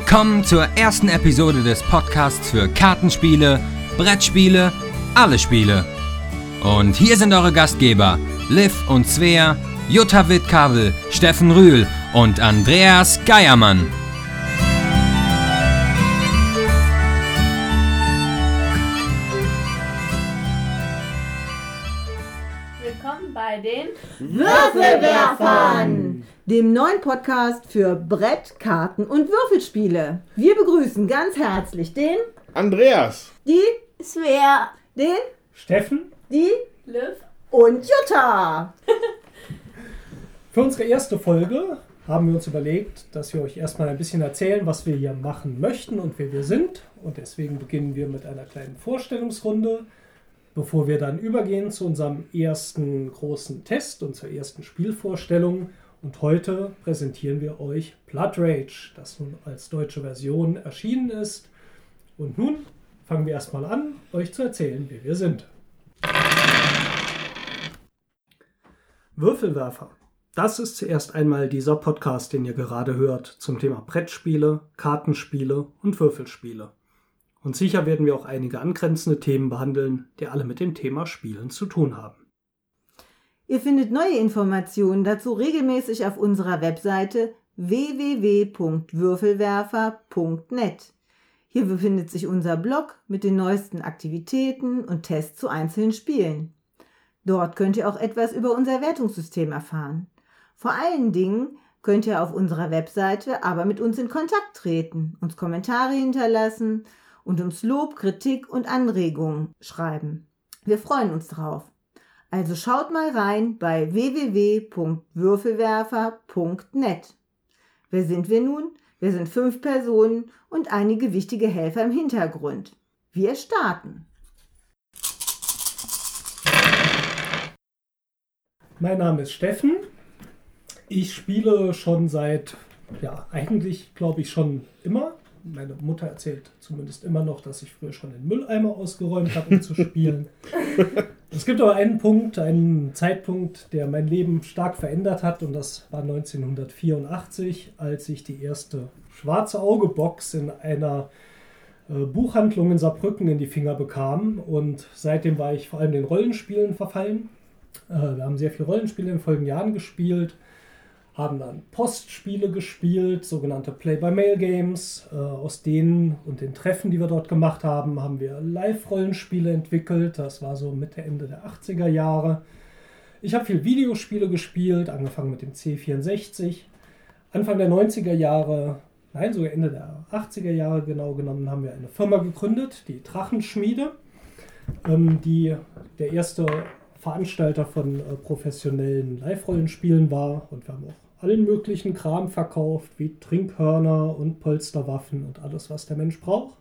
Willkommen zur ersten Episode des Podcasts für Kartenspiele, Brettspiele, alle Spiele. Und hier sind eure Gastgeber, Liv und Svea, Jutta Wittkabel, Steffen Rühl und Andreas Geiermann. Willkommen bei den Würfelwerfern, dem neuen Podcast für Brett, Karten und Würfelspiele. Wir begrüßen ganz herzlich den, Andreas. die, Svea, den, Steffen, die Liv und Jutta. für unsere erste Folge haben wir uns überlegt, dass wir euch erstmal ein bisschen erzählen, was wir hier machen möchten und wer wir sind. Und deswegen beginnen wir mit einer kleinen Vorstellungsrunde, bevor wir dann übergehen zu unserem ersten großen Test und zur ersten Spielvorstellung. Und heute präsentieren wir euch Blood Rage, das nun als deutsche Version erschienen ist. Und nun fangen wir erstmal an, euch zu erzählen, wer wir sind. Würfelwerfer. Das ist zuerst einmal dieser Podcast, den ihr gerade hört, zum Thema Brettspiele, Kartenspiele und Würfelspiele. Und sicher werden wir auch einige angrenzende Themen behandeln, die alle mit dem Thema Spielen zu tun haben. Ihr findet neue Informationen dazu regelmäßig auf unserer Webseite www.würfelwerfer.net. Hier befindet sich unser Blog mit den neuesten Aktivitäten und Tests zu einzelnen Spielen. Dort könnt ihr auch etwas über unser Wertungssystem erfahren. Vor allen Dingen könnt ihr auf unserer Webseite aber mit uns in Kontakt treten, uns Kommentare hinterlassen und uns Lob, Kritik und Anregungen schreiben. Wir freuen uns drauf. Also schaut mal rein bei www.würfelwerfer.net. Wer sind wir nun? Wir sind fünf Personen und einige wichtige Helfer im Hintergrund. Wir starten. Mein Name ist Steffen. Ich spiele schon seit, ja, eigentlich glaube ich schon immer. Meine Mutter erzählt zumindest immer noch, dass ich früher schon den Mülleimer ausgeräumt habe, um zu spielen. Es gibt aber einen Punkt, einen Zeitpunkt, der mein Leben stark verändert hat und das war 1984, als ich die erste schwarze Auge-Box in einer äh, Buchhandlung in Saarbrücken in die Finger bekam und seitdem war ich vor allem den Rollenspielen verfallen. Äh, wir haben sehr viel Rollenspiele in den folgenden Jahren gespielt, haben dann Postspiele gespielt, sogenannte Play-by-Mail-Games. Äh, aus denen und den Treffen, die wir dort gemacht haben, haben wir Live-Rollenspiele entwickelt. Das war so Mitte, Ende der 80er Jahre. Ich habe viel Videospiele gespielt, angefangen mit dem C64. Anfang der 90er Jahre, nein, sogar Ende der 80er Jahre genau genommen, haben wir eine Firma gegründet, die Drachenschmiede, ähm, die der erste Veranstalter von äh, professionellen Live-Rollenspielen war. Und wir haben auch allen möglichen Kram verkauft, wie Trinkhörner und Polsterwaffen und alles, was der Mensch braucht.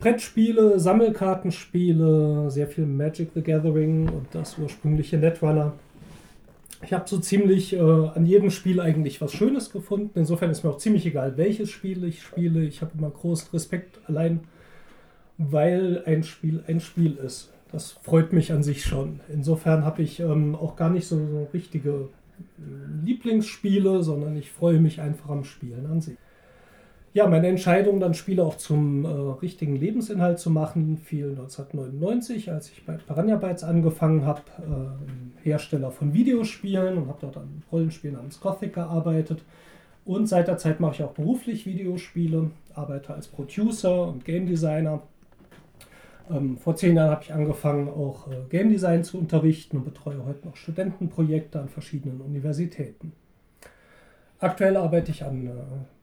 Brettspiele, Sammelkartenspiele, sehr viel Magic the Gathering und das ursprüngliche Netrunner. Ich habe so ziemlich äh, an jedem Spiel eigentlich was Schönes gefunden. Insofern ist mir auch ziemlich egal, welches Spiel ich spiele. Ich habe immer großen Respekt, allein weil ein Spiel ein Spiel ist. Das freut mich an sich schon. Insofern habe ich ähm, auch gar nicht so, so richtige Lieblingsspiele, sondern ich freue mich einfach am Spielen an sich. Ja, meine Entscheidung, dann Spiele auch zum äh, richtigen Lebensinhalt zu machen, fiel 1999, als ich bei Piranha Bytes angefangen habe, äh, Hersteller von Videospielen und habe dort an einem Rollenspiel namens Gothic gearbeitet. Und seit der Zeit mache ich auch beruflich Videospiele, arbeite als Producer und Game Designer. Ähm, vor zehn Jahren habe ich angefangen, auch äh, Game Design zu unterrichten und betreue heute noch Studentenprojekte an verschiedenen Universitäten. Aktuell arbeite ich an äh,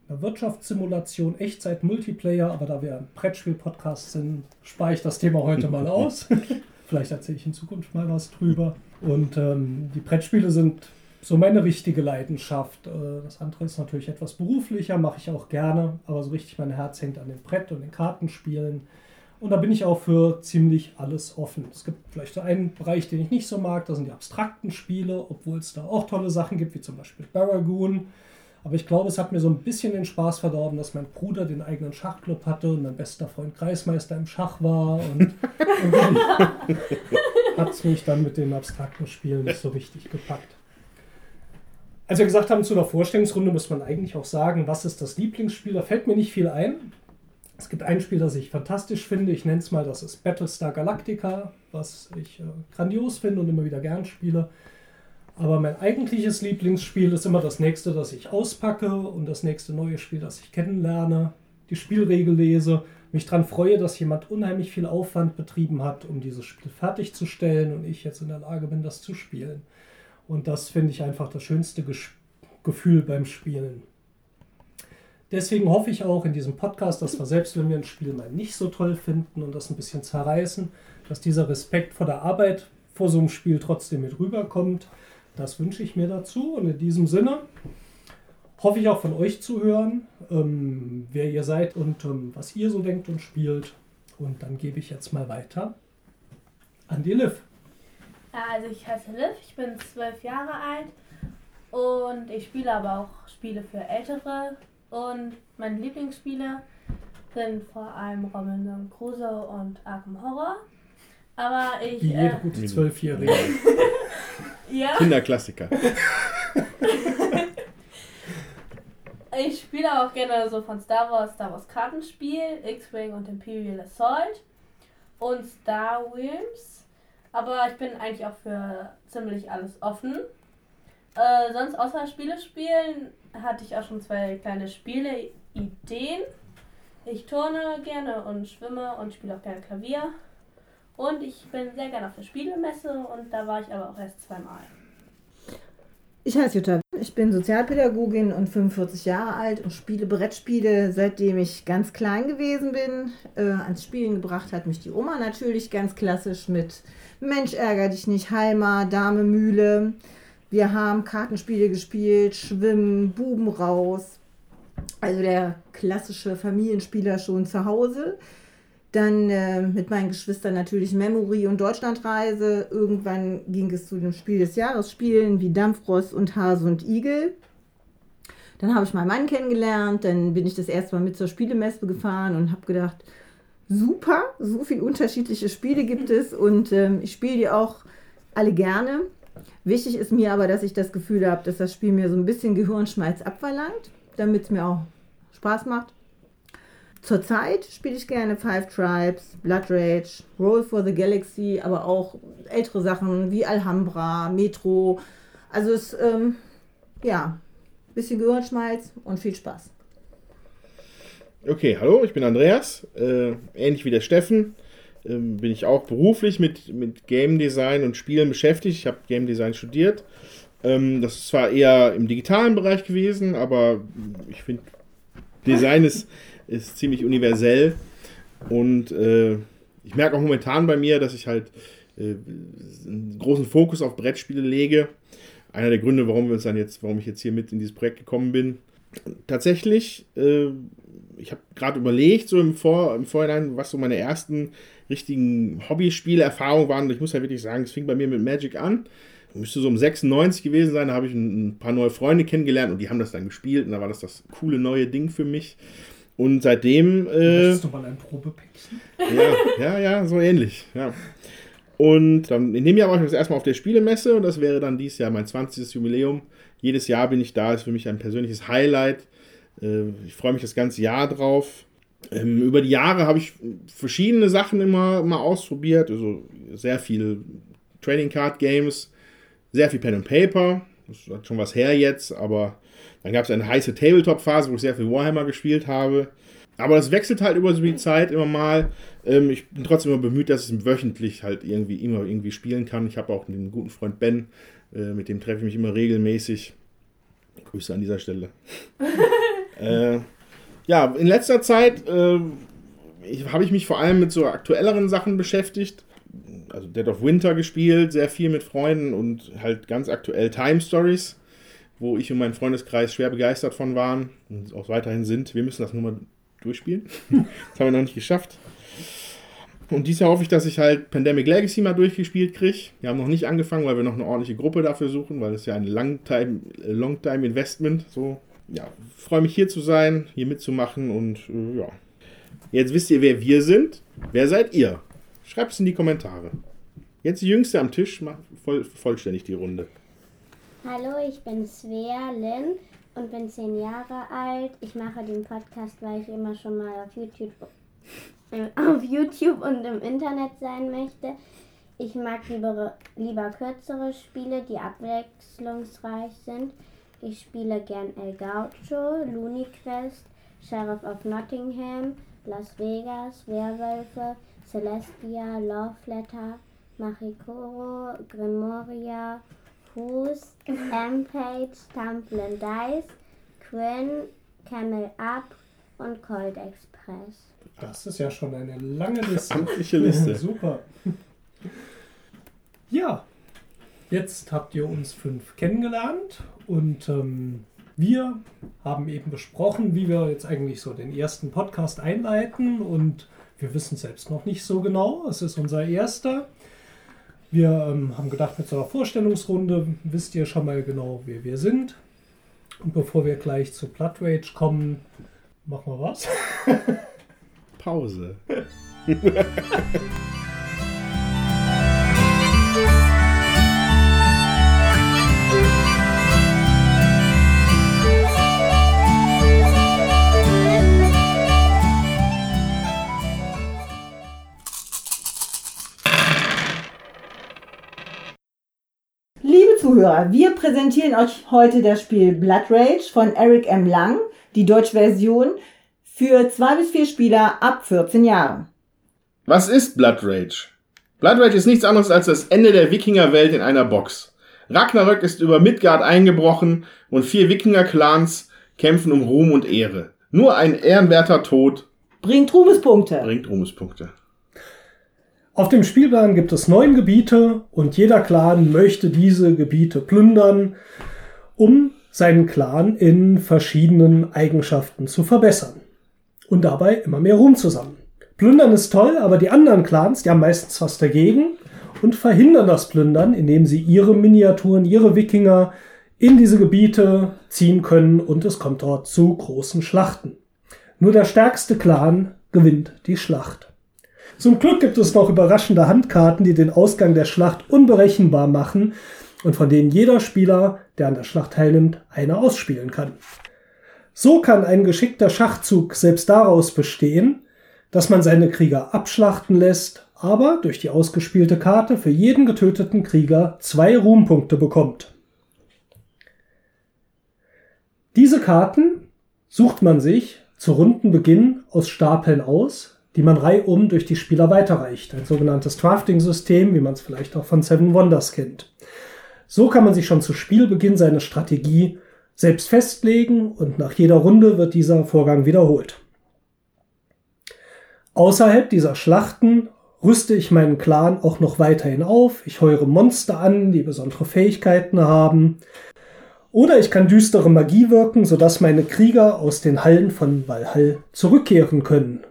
einer Wirtschaftssimulation, Echtzeit-Multiplayer, aber da wir ein Brettspiel-Podcast sind, spare ich das Thema heute mal aus. Vielleicht erzähle ich in Zukunft mal was drüber. Und ähm, die Brettspiele sind so meine richtige Leidenschaft. Äh, Das andere ist natürlich etwas beruflicher, mache ich auch gerne, aber so richtig mein Herz hängt an dem Brett und den Kartenspielen. Und da bin ich auch für ziemlich alles offen. Es gibt vielleicht so einen Bereich, den ich nicht so mag, das sind die abstrakten Spiele, obwohl es da auch tolle Sachen gibt, wie zum Beispiel Baragoon. Aber ich glaube, es hat mir so ein bisschen den Spaß verdorben, dass mein Bruder den eigenen Schachclub hatte und mein bester Freund Kreismeister im Schach war. Und irgendwie hat es mich dann mit den abstrakten Spielen nicht so richtig gepackt. als wir gesagt haben, zu der Vorstellungsrunde muss man eigentlich auch sagen, was ist das Lieblingsspiel? Da fällt mir nicht viel ein. Es gibt ein Spiel, das ich fantastisch finde. Ich nenne es mal, das ist Battlestar Galactica, was ich äh, grandios finde und immer wieder gern spiele. Aber mein eigentliches Lieblingsspiel ist immer das nächste, das ich auspacke und das nächste neue Spiel, das ich kennenlerne, die Spielregel lese, mich daran freue, dass jemand unheimlich viel Aufwand betrieben hat, um dieses Spiel fertigzustellen und ich jetzt in der Lage bin, das zu spielen. Und das finde ich einfach das schönste Ges Gefühl beim Spielen. Deswegen hoffe ich auch in diesem Podcast, dass wir selbst, wenn wir ein Spiel mal nicht so toll finden und das ein bisschen zerreißen, dass dieser Respekt vor der Arbeit vor so einem Spiel trotzdem mit rüberkommt. Das wünsche ich mir dazu. Und in diesem Sinne hoffe ich auch von euch zu hören, ähm, wer ihr seid und ähm, was ihr so denkt und spielt. Und dann gebe ich jetzt mal weiter an die Liv. Also ich heiße Liv, ich bin zwölf Jahre alt und ich spiele aber auch Spiele für Ältere und meine Lieblingsspiele sind vor allem Robinson Crusoe und Arkham Horror. Aber ich. Wie jede Äh, gute Zwölfjährige. ja, Kinderklassiker. ich spiele auch gerne so von Star Wars, Star Wars Kartenspiel, X-Wing und Imperial Assault und Star Wars. Aber ich bin eigentlich auch für ziemlich alles offen. Äh, sonst außer Spiele spielen hatte ich auch schon zwei kleine Spieleideen. Ich turne gerne und schwimme und spiele auch gerne Klavier. Und ich bin sehr gerne auf der Spielemesse und da war ich aber auch erst zweimal. Ich heiße Jutta. Ich bin Sozialpädagogin und 45 Jahre alt und spiele Brettspiele, seitdem ich ganz klein gewesen bin. Äh, ans Spielen gebracht hat mich die Oma natürlich ganz klassisch mit Mensch ärger dich nicht, Heimer, Dame Mühle. Wir haben Kartenspiele gespielt, Schwimmen, Buben raus. Also der klassische Familienspieler schon zu Hause. Dann äh, mit meinen Geschwistern natürlich Memory und Deutschlandreise. Irgendwann ging es zu dem Spiel des Jahres Spielen wie Dampfrost und Hase und Igel. Dann habe ich meinen Mann kennengelernt. Dann bin ich das erste Mal mit zur Spielemesse gefahren und habe gedacht, super, so viele unterschiedliche Spiele gibt es und ähm, ich spiele die auch alle gerne. Wichtig ist mir aber, dass ich das Gefühl habe, dass das Spiel mir so ein bisschen Gehirnschmalz abverlangt, damit es mir auch Spaß macht. Zurzeit spiele ich gerne Five Tribes, Blood Rage, Roll for the Galaxy, aber auch ältere Sachen wie Alhambra, Metro. Also es, ähm, ja, bisschen Gehirnschmalz und viel Spaß. Okay, hallo, ich bin Andreas. Äh, ähnlich wie der Steffen ähm, bin ich auch beruflich mit, mit Game Design und Spielen beschäftigt. Ich habe Game Design studiert. Ähm, das ist zwar eher im digitalen Bereich gewesen, aber ich finde, Design ist, ist ziemlich universell. Und äh, ich merke auch momentan bei mir, dass ich halt äh, einen großen Fokus auf Brettspiele lege. Einer der Gründe, warum wir uns dann jetzt, warum ich jetzt hier mit in dieses Projekt gekommen bin. Tatsächlich, äh, ich habe gerade überlegt, so im, Vor, im Vorhinein, was so meine ersten richtigen Hobbyspiele-Erfahrungen waren. Und ich muss ja wirklich sagen, es fing bei mir mit Magic an. Müsste so um 96 gewesen sein, da habe ich ein, ein paar neue Freunde kennengelernt und die haben das dann gespielt und da war das das coole neue Ding für mich. Und seitdem. Äh, du mal ein Probepäckchen? ja, ja, ja, so ähnlich. Ja. Und dann in dem Jahr war ich das erstmal auf der Spielemesse und das wäre dann dieses Jahr mein 20. Jubiläum. Jedes Jahr bin ich da, ist für mich ein persönliches Highlight. Äh, Ich freue mich das ganze Jahr drauf. Ähm, Über die Jahre habe ich verschiedene Sachen immer mal ausprobiert. Also sehr viel Trading Card Games, sehr viel Pen and Paper. Das hat schon was her jetzt, aber dann gab es eine heiße Tabletop-Phase, wo ich sehr viel Warhammer gespielt habe. Aber das wechselt halt über so die Zeit immer mal. Ähm, ich bin trotzdem immer bemüht, dass ich wöchentlich halt irgendwie immer irgendwie spielen kann. Ich habe auch einen guten Freund Ben, äh, mit dem treffe ich mich immer regelmäßig. Grüße an dieser Stelle. äh, ja, in letzter Zeit äh, habe ich mich vor allem mit so aktuelleren Sachen beschäftigt. Also Dead of Winter gespielt, sehr viel mit Freunden und halt ganz aktuell Time Stories, wo ich und mein Freundeskreis schwer begeistert von waren und auch weiterhin sind. Wir müssen das nur mal durchspielen. das haben wir noch nicht geschafft. Und Jahr hoffe ich, dass ich halt Pandemic Legacy mal durchgespielt kriege. Wir haben noch nicht angefangen, weil wir noch eine ordentliche Gruppe dafür suchen, weil es ja ein Long-Time Long -Time Investment. So, ja, freue mich hier zu sein, hier mitzumachen und äh, ja. Jetzt wisst ihr, wer wir sind. Wer seid ihr? Schreibt es in die Kommentare. Jetzt die Jüngste am Tisch, macht voll, vollständig die Runde. Hallo, ich bin Svea Lynn und bin zehn Jahre alt. Ich mache den Podcast, weil ich immer schon mal auf YouTube, äh, auf YouTube und im Internet sein möchte. Ich mag lieber, lieber kürzere Spiele, die abwechslungsreich sind. Ich spiele gern El Gaucho, Looney Quest, Sheriff of Nottingham, Las Vegas, Werwölfe, Celestia, Love Letter, Machikoro, Grimoria, Who's, M-Page, Tumblr Dice, Quinn, Camel Up und Cold Express. Das ist ja schon eine lange Liste. Liste. Super. Ja, jetzt habt ihr uns fünf kennengelernt und ähm, wir haben eben besprochen, wie wir jetzt eigentlich so den ersten Podcast einleiten und wir wissen selbst noch nicht so genau. Es ist unser erster. Wir ähm, haben gedacht, mit so einer Vorstellungsrunde wisst ihr schon mal genau, wer wir sind. Und bevor wir gleich zu Blood Rage kommen, machen wir was. Pause. Zuhörer, wir präsentieren euch heute das Spiel Blood Rage von Eric M. Lang, die Deutschversion für zwei bis vier Spieler ab 14 Jahren. Was ist Blood Rage? Blood Rage ist nichts anderes als das Ende der Wikingerwelt in einer Box. Ragnarök ist über Midgard eingebrochen und vier Wikinger-Clans kämpfen um Ruhm und Ehre. Nur ein ehrenwerter Tod Bringt Ruhmespunkte. bringt Ruhmespunkte. Auf dem Spielplan gibt es neun Gebiete und jeder Clan möchte diese Gebiete plündern, um seinen Clan in verschiedenen Eigenschaften zu verbessern und dabei immer mehr Ruhm zu sammeln. Plündern ist toll, aber die anderen Clans, die haben meistens was dagegen und verhindern das Plündern, indem sie ihre Miniaturen, ihre Wikinger in diese Gebiete ziehen können und es kommt dort zu großen Schlachten. Nur der stärkste Clan gewinnt die Schlacht. Zum Glück gibt es noch überraschende Handkarten, die den Ausgang der Schlacht unberechenbar machen und von denen jeder Spieler, der an der Schlacht teilnimmt, eine ausspielen kann. So kann ein geschickter Schachzug selbst daraus bestehen, dass man seine Krieger abschlachten lässt, aber durch die ausgespielte Karte für jeden getöteten Krieger zwei Ruhmpunkte bekommt. Diese Karten sucht man sich zu Rundenbeginn aus Stapeln aus, die man reihum durch die Spieler weiterreicht. Ein sogenanntes Drafting-System, wie man es vielleicht auch von Seven Wonders kennt. So kann man sich schon zu Spielbeginn seine Strategie selbst festlegen und nach jeder Runde wird dieser Vorgang wiederholt. Außerhalb dieser Schlachten rüste ich meinen Clan auch noch weiterhin auf. Ich heure Monster an, die besondere Fähigkeiten haben. Oder ich kann düstere Magie wirken, sodass meine Krieger aus den Hallen von Valhall zurückkehren können.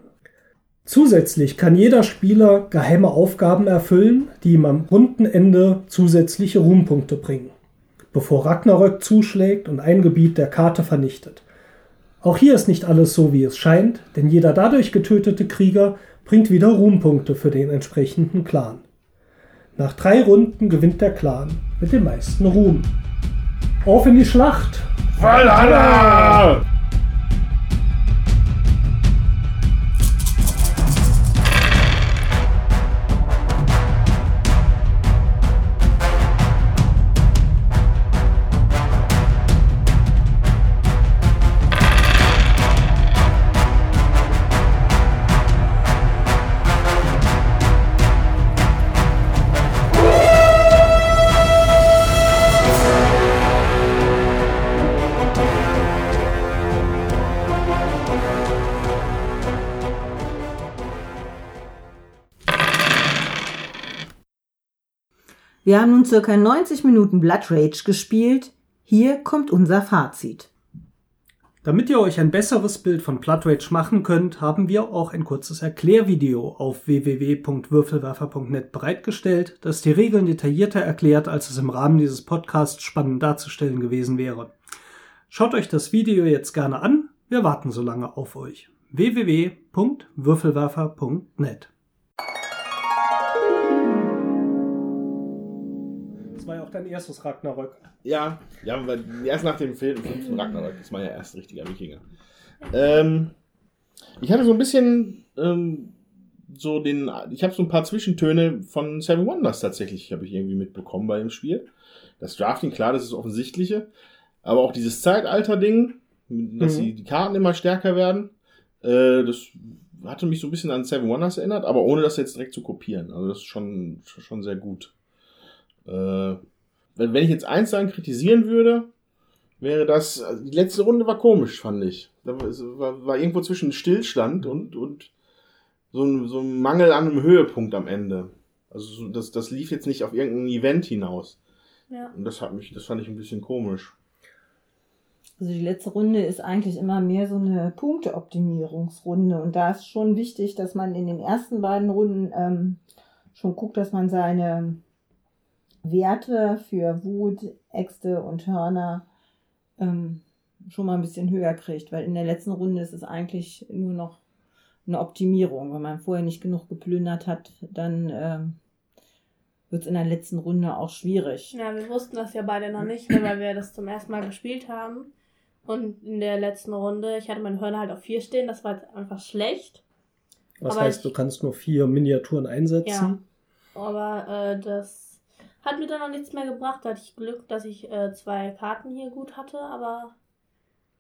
Zusätzlich kann jeder Spieler geheime Aufgaben erfüllen, die ihm am Rundenende zusätzliche Ruhmpunkte bringen, bevor Ragnarök zuschlägt und ein Gebiet der Karte vernichtet. Auch hier ist nicht alles so, wie es scheint, denn jeder dadurch getötete Krieger bringt wieder Ruhmpunkte für den entsprechenden Clan. Nach drei Runden gewinnt der Clan mit dem meisten Ruhm. Auf in die Schlacht! Valhalla! Wir haben nun circa 90 Minuten Blood Rage gespielt. Hier kommt unser Fazit. Damit ihr euch ein besseres Bild von Blood Rage machen könnt, haben wir auch ein kurzes Erklärvideo auf www.würfelwerfer.net bereitgestellt, das die Regeln detaillierter erklärt, als es im Rahmen dieses Podcasts spannend darzustellen gewesen wäre. Schaut euch das Video jetzt gerne an, wir warten so lange auf euch. www.würfelwerfer.net auch dein erstes Ragnarök. Ja, ja, weil erst nach dem Film, fünften Ragnarök, das war ja erst richtiger Wikinger. Ähm, ich hatte so ein bisschen ähm, so den, ich habe so ein paar Zwischentöne von Seven Wonders tatsächlich, habe ich irgendwie mitbekommen bei dem Spiel. Das Drafting, klar, das ist das Offensichtliche, aber auch dieses Zeitalter-Ding, dass Mhm. die, die Karten immer stärker werden, äh, das hatte mich so ein bisschen an Seven Wonders erinnert, aber ohne das jetzt direkt zu kopieren. Also das ist schon, schon sehr gut. Äh, wenn, wenn ich jetzt eins sagen kritisieren würde, wäre das, also die letzte Runde war komisch, fand ich. Da war, es war, irgendwo zwischen Stillstand und, und so, ein, so ein Mangel an einem Höhepunkt am Ende. Also so- das, das lief jetzt nicht auf irgendein Event hinaus. Ja. Und das hat mich, das fand ich ein bisschen komisch. Also die letzte Runde ist eigentlich immer mehr so eine Punkteoptimierungsrunde. Und da ist schon wichtig, dass man in den ersten beiden Runden ähm, schon guckt, dass man seine Werte für Wut, Äxte und Hörner ähm, schon mal ein bisschen höher kriegt. Weil in der letzten Runde ist es eigentlich nur noch eine Optimierung. Wenn man vorher nicht genug geplündert hat, dann ähm, wird es in der letzten Runde auch schwierig. Ja, wir wussten das ja beide noch nicht, weil wir das zum ersten Mal gespielt haben. Und in der letzten Runde, ich hatte meine Hörner halt auf vier stehen, das war jetzt einfach schlecht. Was Aber heißt, ich- du kannst nur vier Miniaturen einsetzen. Aber äh, das hat mir dann noch nichts mehr gebracht. Da hatte ich Glück, dass ich äh, zwei Karten hier gut hatte, aber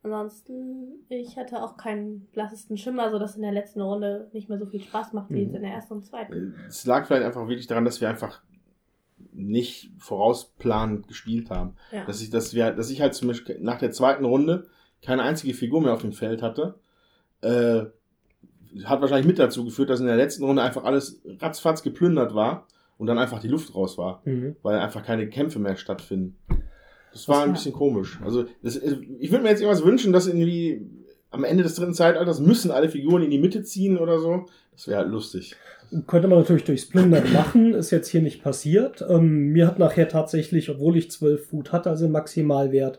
ansonsten, ich hatte auch keinen blassesten Schimmer, sodass in der letzten Runde nicht mehr so viel Spaß macht wie Mhm. in der ersten und zweiten. Es lag vielleicht einfach wirklich daran, dass wir einfach nicht vorausplanend gespielt haben. Ja. Dass ich, dass wir, dass ich halt zum Beispiel nach der zweiten Runde keine einzige Figur mehr auf dem Feld hatte. Äh, hat wahrscheinlich mit dazu geführt, dass in der letzten Runde einfach alles ratzfatz geplündert war und dann einfach die Luft raus war, Mhm. weil einfach keine Kämpfe mehr stattfinden. Das war Das ein war- bisschen komisch. Also das, ich würde mir jetzt irgendwas wünschen, dass irgendwie am Ende des dritten Zeitalters müssen alle Figuren in die Mitte ziehen oder so. Das wäre halt lustig. Könnte man natürlich durchs Plündern machen, ist jetzt hier nicht passiert. Ähm, mir hat nachher tatsächlich, obwohl ich 12 Food hatte, also Maximalwert,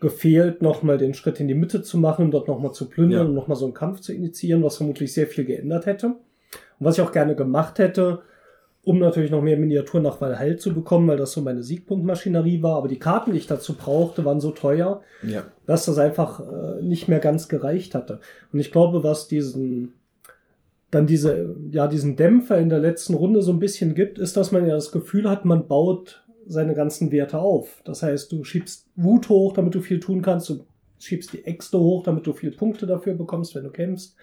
gefehlt, nochmal den Schritt in die Mitte zu machen, dort nochmal zu plündern Ja. und nochmal so einen Kampf zu initiieren, was vermutlich sehr viel geändert hätte. Und was ich auch gerne gemacht hätte, um natürlich noch mehr Miniaturen nach Valhall zu bekommen, weil das so meine Siegpunktmaschinerie war, aber die Karten, die ich dazu brauchte, waren so teuer, Ja. dass das einfach äh, nicht mehr ganz gereicht hatte. Und ich glaube, was diesen dann diese, ja, diesen Dämpfer in der letzten Runde so ein bisschen gibt, ist, dass man ja das Gefühl hat, man baut seine ganzen Werte auf. Das heißt, du schiebst Wut hoch, damit du viel tun kannst, du schiebst die Äxte hoch, damit du viel Punkte dafür bekommst, wenn du kämpfst.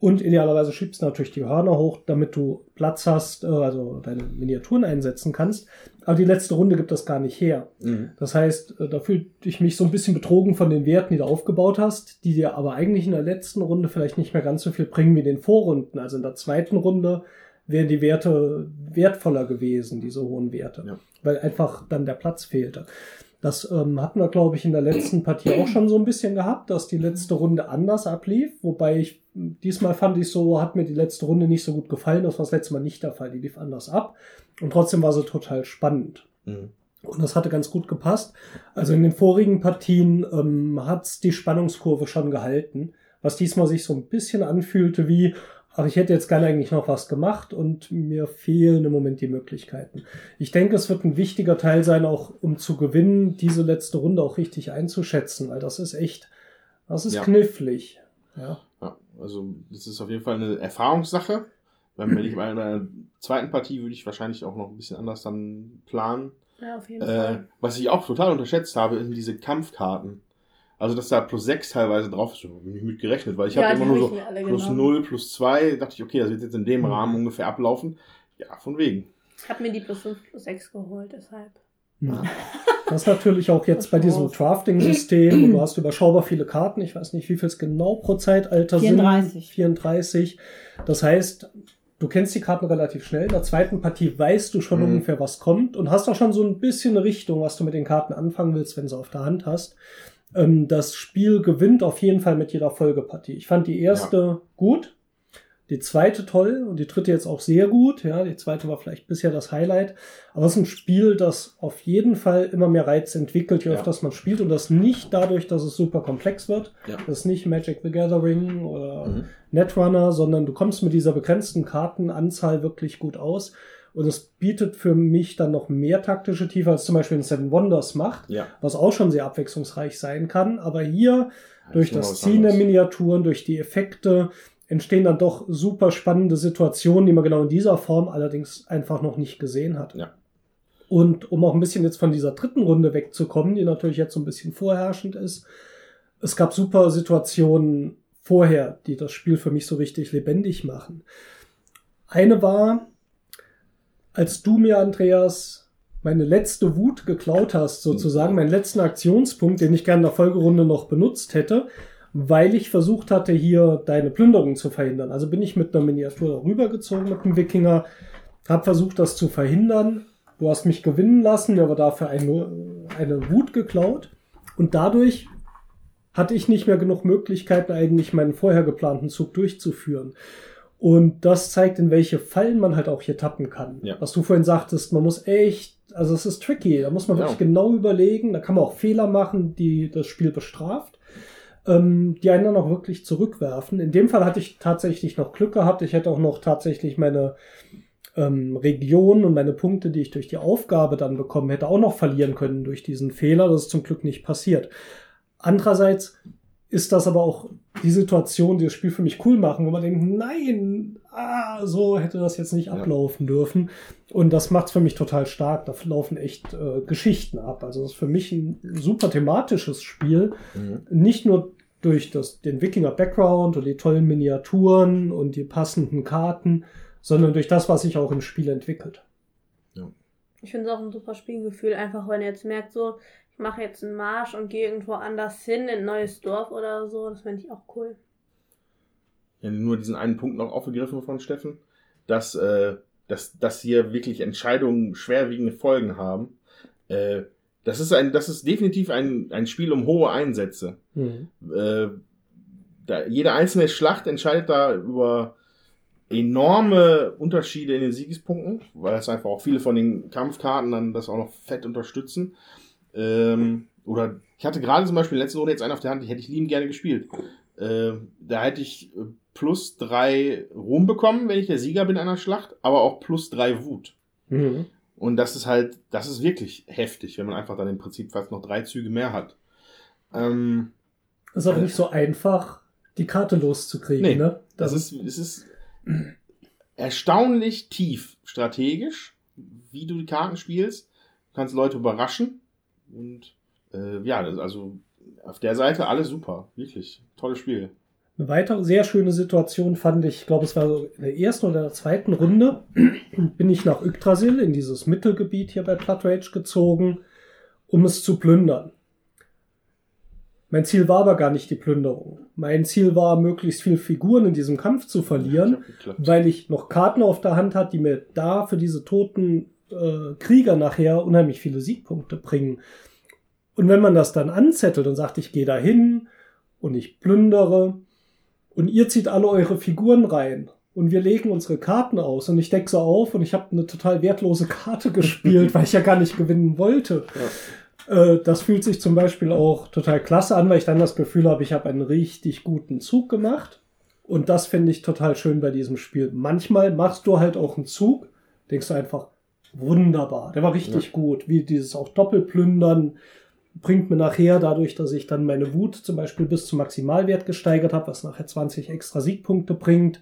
Und idealerweise schiebst du natürlich die Hörner hoch, damit du Platz hast, äh, also deine Miniaturen einsetzen kannst. Aber die letzte Runde gibt das gar nicht her. Mhm. Das heißt, äh, da fühlte ich mich so ein bisschen betrogen von den Werten, die du aufgebaut hast, die dir aber eigentlich in der letzten Runde vielleicht nicht mehr ganz so viel bringen wie in den Vorrunden. Also in der zweiten Runde wären die Werte wertvoller gewesen, diese hohen Werte, Ja. weil einfach dann der Platz fehlte. Das ähm, hatten wir, glaube ich, in der letzten Partie auch schon so ein bisschen gehabt, dass die letzte Runde anders ablief. Wobei ich diesmal fand ich so, hat mir die letzte Runde nicht so gut gefallen. Das war das letzte Mal nicht der Fall. Die lief anders ab. Und trotzdem war sie total spannend. Mhm. Und das hatte ganz gut gepasst. Also in den vorigen Partien ähm, hat's die Spannungskurve schon gehalten, was diesmal sich so ein bisschen anfühlte wie, ach, ich hätte jetzt gerne eigentlich noch was gemacht und mir fehlen im Moment die Möglichkeiten. Ich denke, es wird ein wichtiger Teil sein, auch um zu gewinnen, diese letzte Runde auch richtig einzuschätzen, weil das ist echt, das ist Ja. knifflig. Ja. Ja, also das ist auf jeden Fall eine Erfahrungssache. Wenn wenn ich bei einer zweiten Partie würde ich wahrscheinlich auch noch ein bisschen anders dann planen. Ja, auf jeden Äh, Fall. was ich auch total unterschätzt habe, sind diese Kampfkarten. Also dass da plus 6 teilweise drauf ist, bin ich mit gerechnet, weil ich Ja, habe immer nur so plus genommen. 0, plus 2, dachte ich, okay, das wird jetzt in dem Mhm. Rahmen ungefähr ablaufen. Ja, von wegen. Ich habe mir die plus 5 plus 6 geholt, deshalb. Ja. Das ist natürlich auch jetzt bei diesem. Drafting-System, und du hast überschaubar viele Karten, ich weiß nicht, wie viel es genau pro Zeitalter 34. sind. 34. Das heißt, du kennst die Karten relativ schnell. In der zweiten Partie weißt du schon Mhm. ungefähr, was kommt und hast auch schon so ein bisschen eine Richtung, was du mit den Karten anfangen willst, wenn du sie auf der Hand hast. Ähm, das Spiel gewinnt auf jeden Fall mit jeder Folgepartie. Ich fand die erste gut, die zweite toll und die dritte jetzt auch sehr gut. Ja, die zweite war vielleicht bisher das Highlight. Aber es ist ein Spiel, das auf jeden Fall immer mehr Reiz entwickelt, je Ja. öfter man spielt. Und das nicht dadurch, dass es super komplex wird. Ja. Das ist nicht Magic the Gathering oder Mhm. Netrunner, sondern du kommst mit dieser begrenzten Kartenanzahl wirklich gut aus. Und es bietet für mich dann noch mehr taktische Tiefe, als zum Beispiel in Seven Wonders macht, Ja. was auch schon sehr abwechslungsreich sein kann. Aber hier, durch das Ziehen der. Miniaturen, durch die Effekte, entstehen dann doch super spannende Situationen, die man genau in dieser Form allerdings einfach noch nicht gesehen hat. Ja. Und um auch ein bisschen jetzt von dieser dritten Runde wegzukommen, die natürlich jetzt so ein bisschen vorherrschend ist, es gab super Situationen vorher, die das Spiel für mich so richtig lebendig machen. Eine war, als du mir, Andreas, meine letzte Wut geklaut hast, sozusagen, meinen letzten Aktionspunkt, den ich gerne in der Folgerunde noch benutzt hätte, weil ich versucht hatte, hier deine Plünderung zu verhindern. Also bin ich mit einer Miniatur rübergezogen mit dem Wikinger, habe versucht, das zu verhindern. Du hast mich gewinnen lassen, mir aber dafür eine, eine Wut geklaut. Und dadurch hatte ich nicht mehr genug Möglichkeiten, eigentlich meinen vorher geplanten Zug durchzuführen. Und das zeigt, in welche Fallen man halt auch hier tappen kann. Ja. Was du vorhin sagtest, man muss echt, also es ist tricky, da muss man Ja. wirklich genau überlegen, da kann man auch Fehler machen, die das Spiel bestraft, ähm, die einen dann auch wirklich zurückwerfen. In dem Fall hatte ich tatsächlich noch Glück gehabt, ich hätte auch noch tatsächlich meine ähm, Region und meine Punkte, die ich durch die Aufgabe dann bekommen hätte, auch noch verlieren können durch diesen Fehler. Das ist zum Glück nicht passiert. Andererseits ist das aber auch die Situation, die das Spiel für mich cool machen, wo man denkt, nein, ah, so hätte das jetzt nicht Ja. ablaufen dürfen. Und das macht es für mich total stark. Da laufen echt äh, Geschichten ab. Also das ist für mich ein super thematisches Spiel. Mhm. Nicht nur durch das, den Wikinger-Background und die tollen Miniaturen und die passenden Karten, sondern durch das, was sich auch im Spiel entwickelt. Ich finde es auch ein super Spielgefühl, einfach wenn ihr jetzt merkt, so, ich mache jetzt einen Marsch und gehe irgendwo anders hin, in ein neues Dorf oder so. Das finde ich auch cool. Ja, nur diesen einen Punkt noch aufgegriffen von Steffen, dass, äh, dass, dass hier wirklich Entscheidungen schwerwiegende Folgen haben. Äh, das ist ein, das ist definitiv ein, ein Spiel um hohe Einsätze. Äh, da, jede einzelne Schlacht entscheidet da über enorme Unterschiede in den Siegespunkten, weil es einfach auch viele von den Kampfkarten dann das auch noch fett unterstützen. Ähm, oder ich hatte gerade zum Beispiel letzte Runde jetzt einen auf der Hand, die hätte ich liebend gerne gespielt. Äh, da hätte ich äh, plus drei Ruhm bekommen, wenn ich der Sieger bin einer Schlacht, aber auch plus drei Wut. Mhm. Und das ist halt, das ist wirklich heftig, wenn man einfach dann im Prinzip fast noch drei Züge mehr hat. Ähm, Ist auch nicht so einfach, die Karte loszukriegen, Nee, ne? Das ist, es ist erstaunlich tief strategisch, wie du die Karten spielst. Du kannst Leute überraschen. Und äh, ja, das, also auf der Seite alles super. Wirklich. Tolles Spiel. Eine weitere sehr schöne Situation fand ich, ich glaube, es war so in der ersten oder der zweiten Runde, bin ich nach Yggdrasil in dieses Mittelgebiet hier bei Blood Rage gezogen, um es zu plündern. Mein Ziel war aber gar nicht die Plünderung. Mein Ziel war, möglichst viel Figuren in diesem Kampf zu verlieren, geklappt. weil ich noch Karten auf der Hand hatte, die mir da für diese toten äh, Krieger nachher unheimlich viele Siegpunkte bringen. Und wenn man das dann anzettelt und sagt, ich gehe da hin und ich plündere und ihr zieht alle eure Figuren rein und wir legen unsere Karten aus und ich decke sie auf und ich habe eine total wertlose Karte gespielt, weil ich ja gar nicht gewinnen wollte. Äh, Das fühlt sich zum Beispiel auch total klasse an, weil ich dann das Gefühl habe, ich habe einen richtig guten Zug gemacht. Und das finde ich total schön bei diesem Spiel. Manchmal machst du halt auch einen Zug, denkst du einfach, wunderbar, der war richtig gut. Wie dieses auch Doppelplündern bringt mir nachher dadurch, dass ich dann meine Wut zum Beispiel bis zum Maximalwert gesteigert habe, was nachher 20 extra Siegpunkte bringt.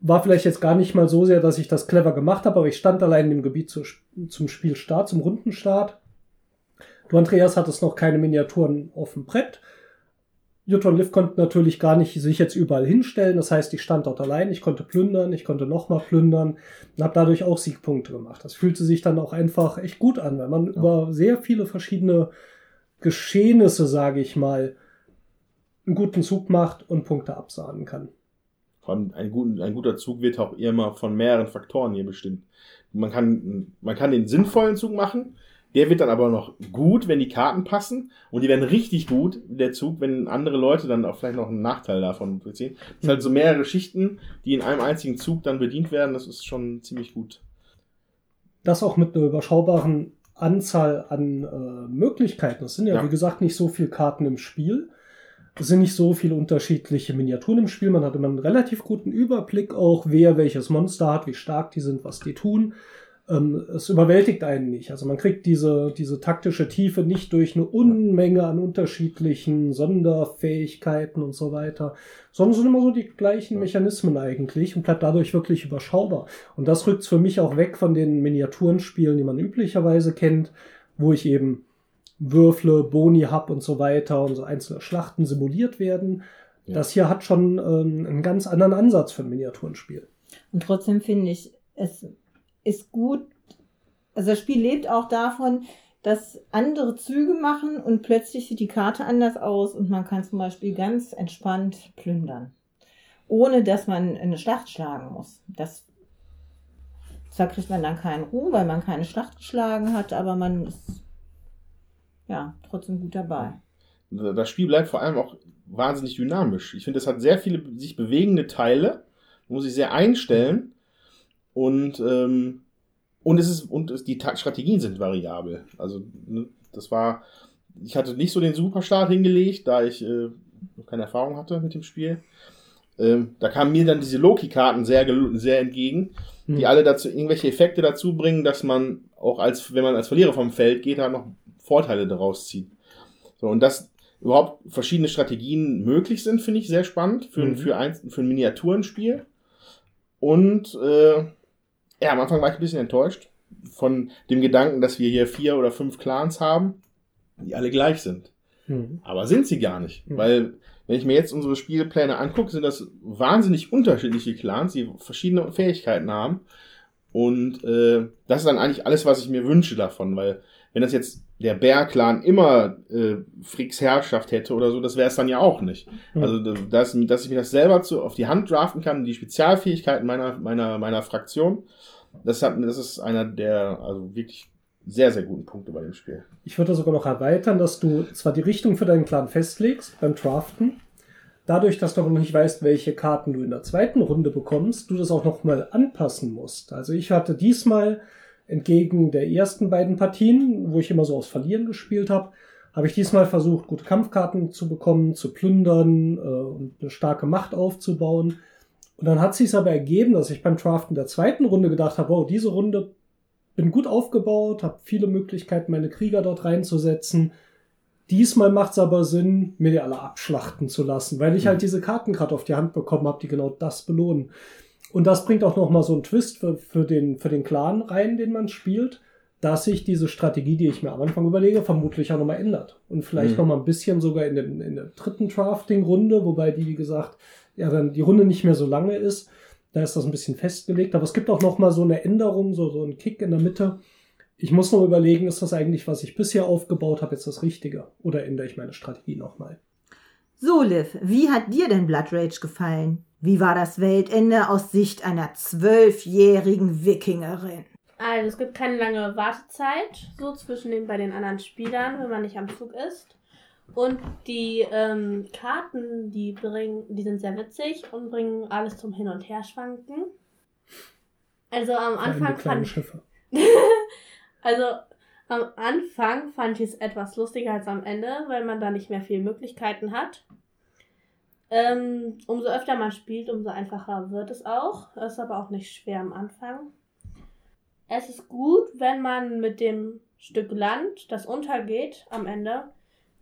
War vielleicht jetzt gar nicht mal so sehr, dass ich das clever gemacht habe, aber ich stand allein in dem Gebiet zu, zum Spielstart, zum Rundenstart. Du, Andreas, hattest noch keine Miniaturen auf dem Brett. Jutta und Liv konnten natürlich gar nicht sich jetzt überall hinstellen. Das heißt, ich stand dort allein, ich konnte plündern, ich konnte nochmal plündern und habe dadurch auch Siegpunkte gemacht. Das fühlte sich dann auch einfach echt gut an, weil man über sehr viele verschiedene Geschehnisse, sage ich mal, einen guten Zug macht und Punkte absahnen kann. Vor allem ein, guten, ein guter Zug wird auch immer von mehreren Faktoren hier bestimmt. Man kann, man kann den sinnvollen Zug machen, der wird dann aber noch gut, wenn die Karten passen. Und die werden richtig gut, der Zug, wenn andere Leute dann auch vielleicht noch einen Nachteil davon beziehen. Das sind halt so mehrere Schichten, die in einem einzigen Zug dann bedient werden. Das ist schon ziemlich gut. Das auch mit einer überschaubaren Anzahl an äh, Möglichkeiten. Es sind ja, Ja. wie gesagt, nicht so viele Karten im Spiel. Es sind nicht so viele unterschiedliche Miniaturen im Spiel. Man hat immer einen relativ guten Überblick auch, wer welches Monster hat, wie stark die sind, was die tun. Ähm, es überwältigt einen nicht. Also man kriegt diese, diese taktische Tiefe nicht durch eine Unmenge an unterschiedlichen Sonderfähigkeiten und so weiter, sondern es sind immer so die gleichen Mechanismen eigentlich und bleibt dadurch wirklich überschaubar. Und das rückt für mich auch weg von den Miniaturenspielen, die man üblicherweise kennt, wo ich eben Würfle, Boni hab und so weiter und so einzelne Schlachten simuliert werden. Ja. Das hier hat schon ähm, einen ganz anderen Ansatz für ein Miniaturenspiel. Und trotzdem finde ich, es ist gut, also das Spiel lebt auch davon, dass andere Züge machen und plötzlich sieht die Karte anders aus und man kann zum Beispiel ganz entspannt plündern. Ohne dass man eine Schlacht schlagen muss. Das zwar kriegt man dann keinen Ruhm, weil man keine Schlacht geschlagen hat, aber man ist ja trotzdem gut dabei. Das Spiel bleibt vor allem auch wahnsinnig dynamisch. Ich finde, es hat sehr viele sich bewegende Teile, muss ich sehr einstellen und ähm, und es ist und es, die Strategien sind variabel. Also ne, das war, ich hatte nicht so den Superstart hingelegt, da ich äh, noch keine Erfahrung hatte mit dem Spiel. Ähm, da kamen mir dann diese Loki-Karten sehr, sehr entgegen, die Hm. alle dazu irgendwelche Effekte dazu bringen, dass man auch als, wenn man als Verlierer vom Feld geht, halt noch Vorteile daraus zieht. So, und dass überhaupt verschiedene Strategien möglich sind, finde ich sehr spannend für, ein Mhm. für, ein, für ein Miniaturenspiel. Und äh, ja, am Anfang war ich ein bisschen enttäuscht von dem Gedanken, dass wir hier vier oder fünf Clans haben, die alle gleich sind. Hm. Aber sind sie gar nicht. Mhm. Weil, wenn ich mir jetzt unsere Spielpläne angucke, sind das wahnsinnig unterschiedliche Clans, die verschiedene Fähigkeiten haben. Und äh, das ist dann eigentlich alles, was ich mir wünsche davon, weil wenn das jetzt der Bär-Clan immer äh, Fricks Herrschaft hätte oder so, das wäre es dann ja auch nicht. Mhm. Also, dass, dass ich mir das selber zu, auf die Hand draften kann, die Spezialfähigkeiten meiner, meiner, meiner Fraktion, das, hat, das ist einer der also wirklich sehr, sehr guten Punkte bei dem Spiel. Ich würde sogar noch erweitern, dass du zwar die Richtung für deinen Clan festlegst beim Draften, dadurch, dass du aber noch nicht weißt, welche Karten du in der zweiten Runde bekommst, du das auch noch mal anpassen musst. Also ich hatte diesmal entgegen der ersten beiden Partien, wo ich immer so aus Verlieren gespielt habe, habe ich diesmal versucht, gute Kampfkarten zu bekommen, zu plündern äh, und eine starke Macht aufzubauen. Und dann hat sich aber ergeben, dass ich beim Draften der zweiten Runde gedacht habe, wow, diese Runde bin gut aufgebaut, habe viele Möglichkeiten, meine Krieger dort reinzusetzen. Diesmal macht es aber Sinn, mir die alle abschlachten zu lassen, weil ich halt diese Karten gerade auf die Hand bekommen habe, die genau das belohnen. Und das bringt auch noch mal so einen Twist für, für, den, für den Clan rein, den man spielt, dass sich diese Strategie, die ich mir am Anfang überlege, vermutlich auch noch mal ändert. Und vielleicht Mhm. noch mal ein bisschen sogar in, den, in der dritten Drafting-Runde, wobei die, wie gesagt, ja dann die Runde nicht mehr so lange ist. Da ist das ein bisschen festgelegt. Aber es gibt auch noch mal so eine Änderung, so, so einen Kick in der Mitte. Ich muss noch überlegen, ist das eigentlich, was ich bisher aufgebaut habe, jetzt das Richtige? Oder ändere ich meine Strategie nochmal? So, Liv, wie hat dir denn Blood Rage gefallen? Wie war das Weltende aus Sicht einer zwölfjährigen Wikingerin? Also es gibt keine lange Wartezeit so zwischen den bei den anderen Spielern, wenn man nicht am Zug ist. Und die ähm, Karten, die bringen, die sind sehr witzig und bringen alles zum Hin und Her schwanken. Also am Anfang fand Schiffe. also am Anfang fand ich es etwas lustiger als am Ende, weil man da nicht mehr viele Möglichkeiten hat. Ähm, umso öfter man spielt, umso einfacher wird es auch. Ist aber auch nicht schwer am Anfang. Es ist gut, wenn man mit dem Stück Land, das untergeht am Ende,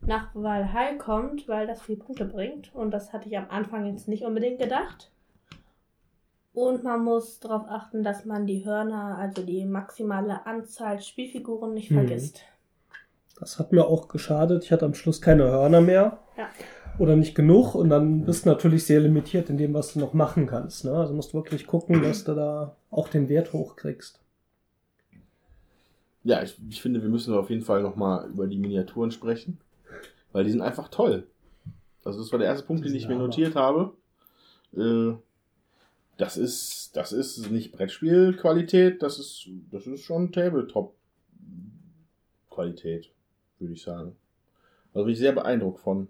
nach Valhall kommt, weil das viel Punkte bringt. Und das hatte ich am Anfang jetzt nicht unbedingt gedacht. Und man muss darauf achten, dass man die Hörner, also die maximale Anzahl Spielfiguren nicht Mhm. vergisst. Das hat mir auch geschadet. Ich hatte am Schluss keine Hörner mehr. Ja. Oder nicht genug. Und dann bist du natürlich sehr limitiert in dem, was du noch machen kannst. Ne? Also musst du wirklich gucken, dass du da auch den Wert hochkriegst. Ja, ich, ich finde, wir müssen auf jeden Fall nochmal über die Miniaturen sprechen, weil die sind einfach toll. Also das war der erste Punkt, den ich mir notiert habe. Äh, das ist, das ist nicht Brettspielqualität, das ist, das ist schon Tabletop-Qualität, würde ich sagen. Also bin ich sehr beeindruckt von.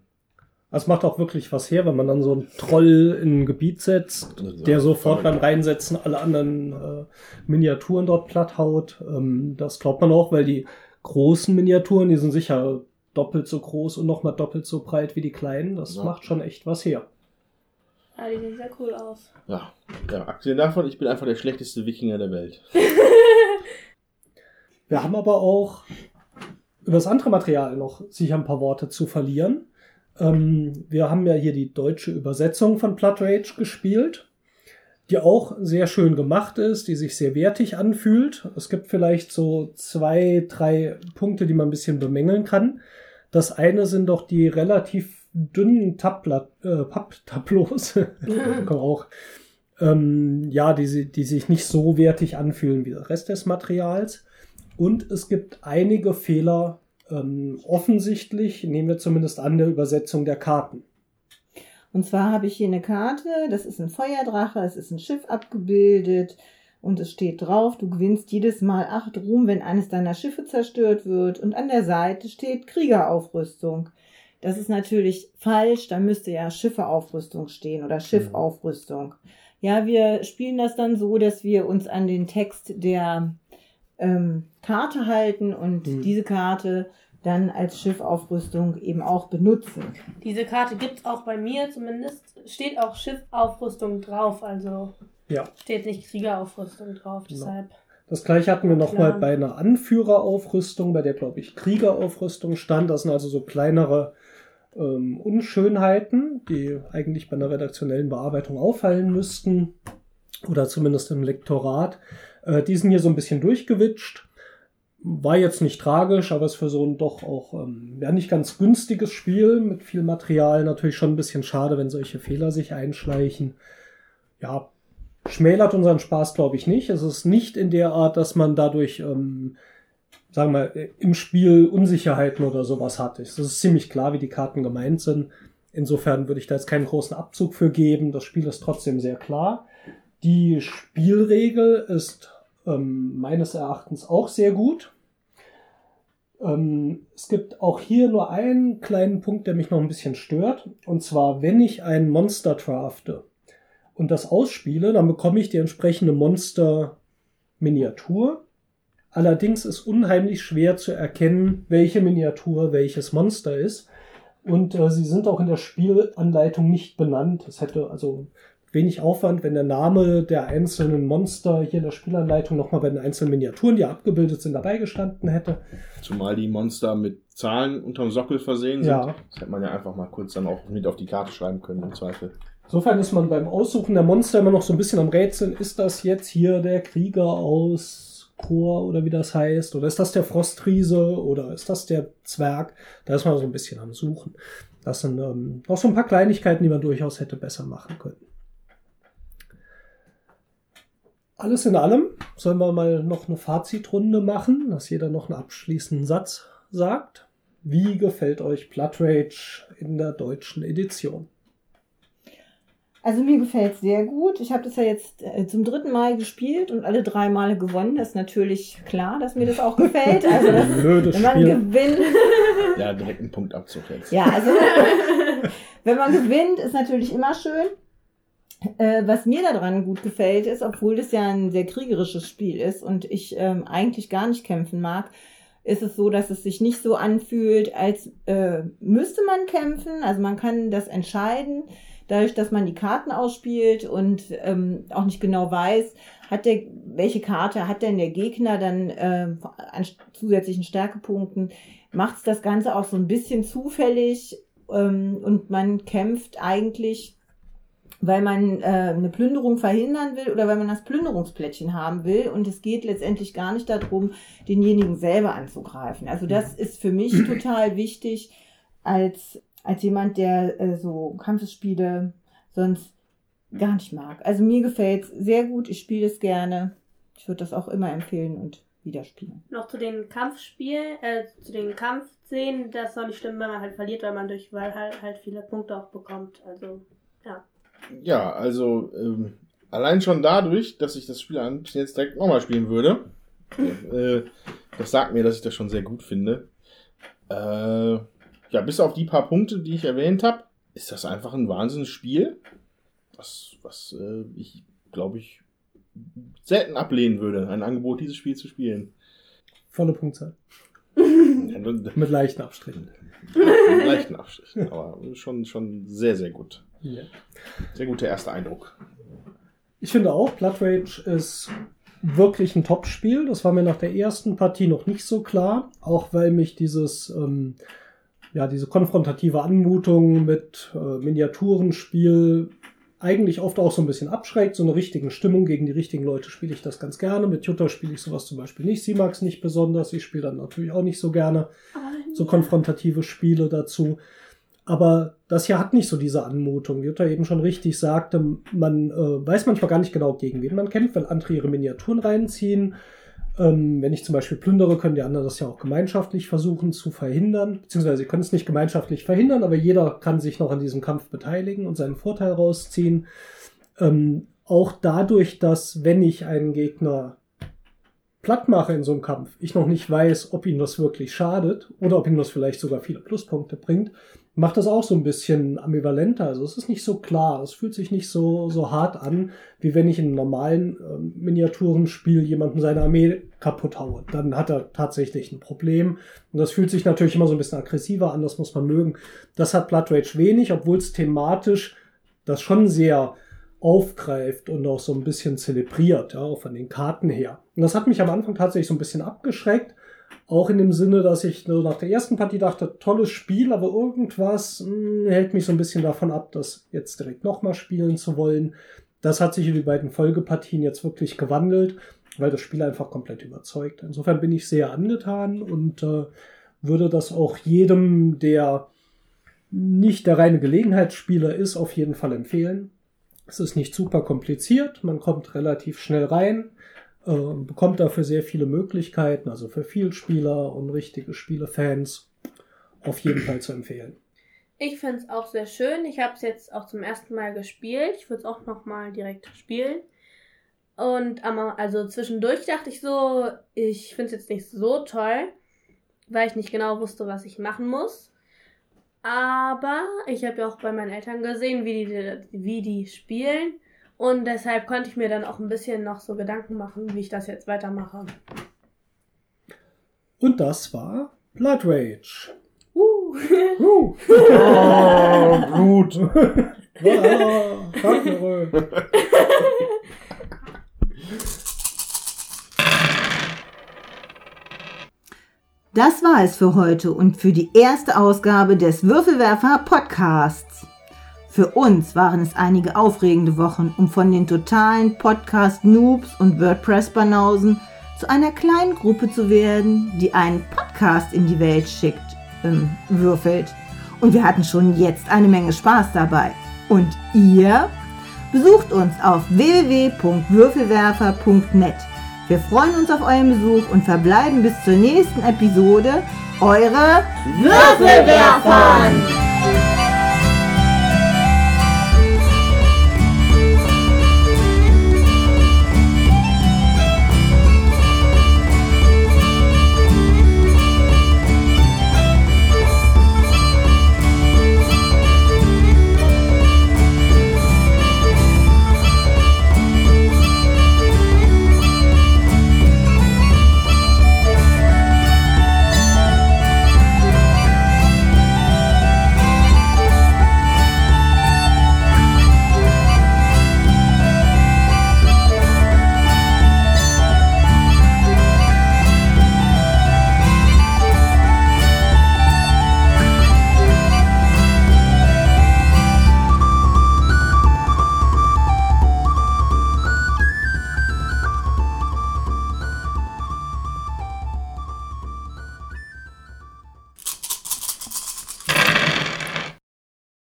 Es macht auch wirklich was her, wenn man dann so einen Troll in ein Gebiet setzt, Also, der sofort beim. Reinsetzen alle anderen äh, Miniaturen dort platt haut. Ähm, das glaubt man auch, weil die großen Miniaturen, die sind sicher doppelt so groß und nochmal doppelt so breit wie die kleinen. Das Ja. macht schon echt was her. Ja, die sehen sehr cool aus. Ja. ja, abgesehen davon, ich bin einfach der schlechteste Wikinger der Welt. Wir haben aber auch über das andere Material noch sicher ein paar Worte zu verlieren. Ähm, wir haben ja hier die deutsche Übersetzung von Blood Rage gespielt, die auch sehr schön gemacht ist, die sich sehr wertig anfühlt. Es gibt vielleicht so zwei, drei Punkte, die man ein bisschen bemängeln kann. Das eine sind doch die relativ dünnen Tabla äh, Papptableaus, Kann auch, ähm, ja, die, die sich nicht so wertig anfühlen wie der Rest des Materials. Und es gibt einige Fehler, ähm, offensichtlich, nehmen wir zumindest an, der Übersetzung der Karten. Und zwar habe ich hier eine Karte, das ist ein Feuerdrache, es ist ein Schiff abgebildet und es steht drauf, du gewinnst jedes Mal acht Ruhm, wenn eines deiner Schiffe zerstört wird. Und an der Seite steht Kriegeraufrüstung. Das ist natürlich falsch, da müsste ja Schiffeaufrüstung stehen oder Schiffaufrüstung. Ja, wir spielen das dann so, dass wir uns an den Text der ähm, Karte halten und Mhm. diese Karte dann als Schiffaufrüstung eben auch benutzen. Diese Karte gibt's auch bei mir zumindest. Steht auch Schiffaufrüstung drauf, also Ja. steht nicht Kriegeraufrüstung drauf. Deshalb. Das gleiche hatten wir nochmal bei einer Anführeraufrüstung, bei der, glaube ich, Kriegeraufrüstung stand. Das sind also so kleinere ähm, Unschönheiten, die eigentlich bei einer redaktionellen Bearbeitung auffallen müssten. Oder zumindest im Lektorat. Äh, die sind hier so ein bisschen durchgewitscht. War jetzt nicht tragisch, aber ist für so ein doch auch ähm, ja, nicht ganz günstiges Spiel mit viel Material natürlich schon ein bisschen schade, wenn solche Fehler sich einschleichen. Ja, schmälert unseren Spaß, glaube ich, nicht. Es ist nicht in der Art, dass man dadurch, ähm, sagen wir, mal, im Spiel Unsicherheiten oder sowas hat. Es ist ziemlich klar, wie die Karten gemeint sind. Insofern würde ich da jetzt keinen großen Abzug für geben. Das Spiel ist trotzdem sehr klar. Die Spielregel ist ähm, meines Erachtens auch sehr gut. Ähm, es gibt auch hier nur einen kleinen Punkt, der mich noch ein bisschen stört. Und zwar, wenn ich ein Monster drafte und das ausspiele, dann bekomme ich die entsprechende Monster-Miniatur. Allerdings ist unheimlich schwer zu erkennen, welche Miniatur welches Monster ist. Und äh, sie sind auch in der Spielanleitung nicht benannt. Es hätte also wenig Aufwand, wenn der Name der einzelnen Monster hier in der Spielanleitung nochmal bei den einzelnen Miniaturen, die abgebildet sind, dabei gestanden hätte. Zumal die Monster mit Zahlen unterm Sockel versehen sind. Ja. Das hätte man ja einfach mal kurz dann auch mit auf die Karte schreiben können, im Zweifel. Insofern ist man beim Aussuchen der Monster immer noch so ein bisschen am Rätseln. Ist das jetzt hier der Krieger aus Chor oder wie das heißt? Oder ist das der Frostriese oder ist das der Zwerg? Da ist man so ein bisschen am Suchen. Das sind ähm, noch so ein paar Kleinigkeiten, die man durchaus hätte besser machen können. Alles in allem sollen wir mal noch eine Fazitrunde machen, dass jeder noch einen abschließenden Satz sagt. Wie gefällt euch Blood Rage in der deutschen Edition? Also mir gefällt es sehr gut. Ich habe das ja jetzt äh, zum dritten Mal gespielt und alle drei Male gewonnen. Das ist natürlich klar, dass mir das auch gefällt. Also das, Blödes wenn man Spiel. gewinnt, Ja, direkt ein Punktabzug jetzt. ja, also wenn man gewinnt, ist natürlich immer schön. Äh, was mir daran gut gefällt, ist, obwohl das ja ein sehr kriegerisches Spiel ist und ich ähm, eigentlich gar nicht kämpfen mag, ist es so, dass es sich nicht so anfühlt, als äh, müsste man kämpfen. Also man kann das entscheiden, dadurch, dass man die Karten ausspielt und ähm, auch nicht genau weiß, hat der, welche Karte hat denn der Gegner dann äh, an zusätzlichen Stärkepunkten, macht es das Ganze auch so ein bisschen zufällig ähm, und man kämpft eigentlich weil man äh, eine Plünderung verhindern will oder weil man das Plünderungsplättchen haben will. Und es geht letztendlich gar nicht darum, denjenigen selber anzugreifen. Also das ist für mich total wichtig als, als jemand, der äh, so Kampfesspiele sonst gar nicht mag. Also mir gefällt es sehr gut. Ich spiele es gerne. Ich würde das auch immer empfehlen und wieder spielen. Noch zu den Kampfspielen, äh, zu den Kampfszenen, das soll nicht stimmen, wenn man halt verliert, weil man durch Wahl halt, halt viele Punkte auch bekommt. Also, ja. Ja, also ähm, allein schon dadurch, dass ich das Spiel jetzt direkt nochmal spielen würde, äh, das sagt mir, dass ich das schon sehr gut finde. Äh, ja, bis auf die paar Punkte, die ich erwähnt habe, ist das einfach ein Wahnsinnsspiel, was, was äh, ich, glaube ich, selten ablehnen würde, ein Angebot, dieses Spiel zu spielen. Volle Punktzahl. Mit leichten Abstrichen. Mit leichten Abstrichen, aber schon, schon sehr, sehr gut. Ja. Sehr guter erster Eindruck. Ich finde auch, Blood Rage ist wirklich ein Top-Spiel. Das war mir nach der ersten Partie noch nicht so klar. Auch weil mich dieses, ähm, ja, diese konfrontative Anmutung mit äh, Miniaturenspiel eigentlich oft auch so ein bisschen abschreckt. So eine richtige Stimmung gegen die richtigen Leute spiele ich das ganz gerne. Mit Jutta spiele ich sowas zum Beispiel nicht. Sie mag es nicht besonders. Ich spiele dann natürlich auch nicht so gerne so konfrontative Spiele dazu. Aber das hier hat nicht so diese Anmutung. Wie Jutta eben schon richtig sagte, man äh, weiß manchmal gar nicht genau, gegen wen man kämpft, weil andere ihre Miniaturen reinziehen. Ähm, wenn ich zum Beispiel plündere, können die anderen das ja auch gemeinschaftlich versuchen zu verhindern. Beziehungsweise sie können es nicht gemeinschaftlich verhindern, aber jeder kann sich noch an diesem Kampf beteiligen und seinen Vorteil rausziehen. Ähm, auch dadurch, dass wenn ich einen Gegner platt mache in so einem Kampf, ich noch nicht weiß, ob ihm das wirklich schadet oder ob ihm das vielleicht sogar viele Pluspunkte bringt, macht das auch so ein bisschen ambivalenter. Also es ist nicht so klar, es fühlt sich nicht so, so hart an, wie wenn ich in einem normalen äh, Miniaturenspiel jemanden seine Armee kaputt haue. Dann hat er tatsächlich ein Problem. Und das fühlt sich natürlich immer so ein bisschen aggressiver an, das muss man mögen. Das hat Blood Rage wenig, obwohl es thematisch das schon sehr aufgreift und auch so ein bisschen zelebriert, ja, auch von den Karten her. Und das hat mich am Anfang tatsächlich so ein bisschen abgeschreckt. Auch in dem Sinne, dass ich nur nach der ersten Partie dachte, tolles Spiel, aber irgendwas mh, hält mich so ein bisschen davon ab, das jetzt direkt nochmal spielen zu wollen. Das hat sich in die beiden Folgepartien jetzt wirklich gewandelt, weil das Spiel einfach komplett überzeugt. Insofern bin ich sehr angetan und äh, würde das auch jedem, der nicht der reine Gelegenheitsspieler ist, auf jeden Fall empfehlen. Es ist nicht super kompliziert, man kommt relativ schnell rein, äh, bekommt dafür sehr viele Möglichkeiten, also für Vielspieler und richtige Spielefans auf jeden Fall zu empfehlen. Ich finde es auch sehr schön. Ich habe es jetzt auch zum ersten Mal gespielt. Ich würde es auch nochmal direkt spielen. Und also zwischendurch dachte ich so, ich finde es jetzt nicht so toll, weil ich nicht genau wusste, was ich machen muss. Aber ich habe ja auch bei meinen Eltern gesehen, wie die, wie die spielen. Und deshalb konnte ich mir dann auch ein bisschen noch so Gedanken machen, wie ich das jetzt weitermache. Und das war Blood Rage. Uh. Uh. Oh, gut. Ah. Das war es für heute und für die erste Ausgabe des Würfelwerfer Podcasts. Für uns waren es einige aufregende Wochen, um von den totalen Podcast-Noobs und WordPress-Banausen zu einer kleinen Gruppe zu werden, die einen Podcast in die Welt schickt, ähm, würfelt. Und wir hatten schon jetzt eine Menge Spaß dabei. Und ihr? Besucht uns auf www.würfelwerfer.net. Wir freuen uns auf euren Besuch und verbleiben bis zur nächsten Episode. Eure Würfelwerfern!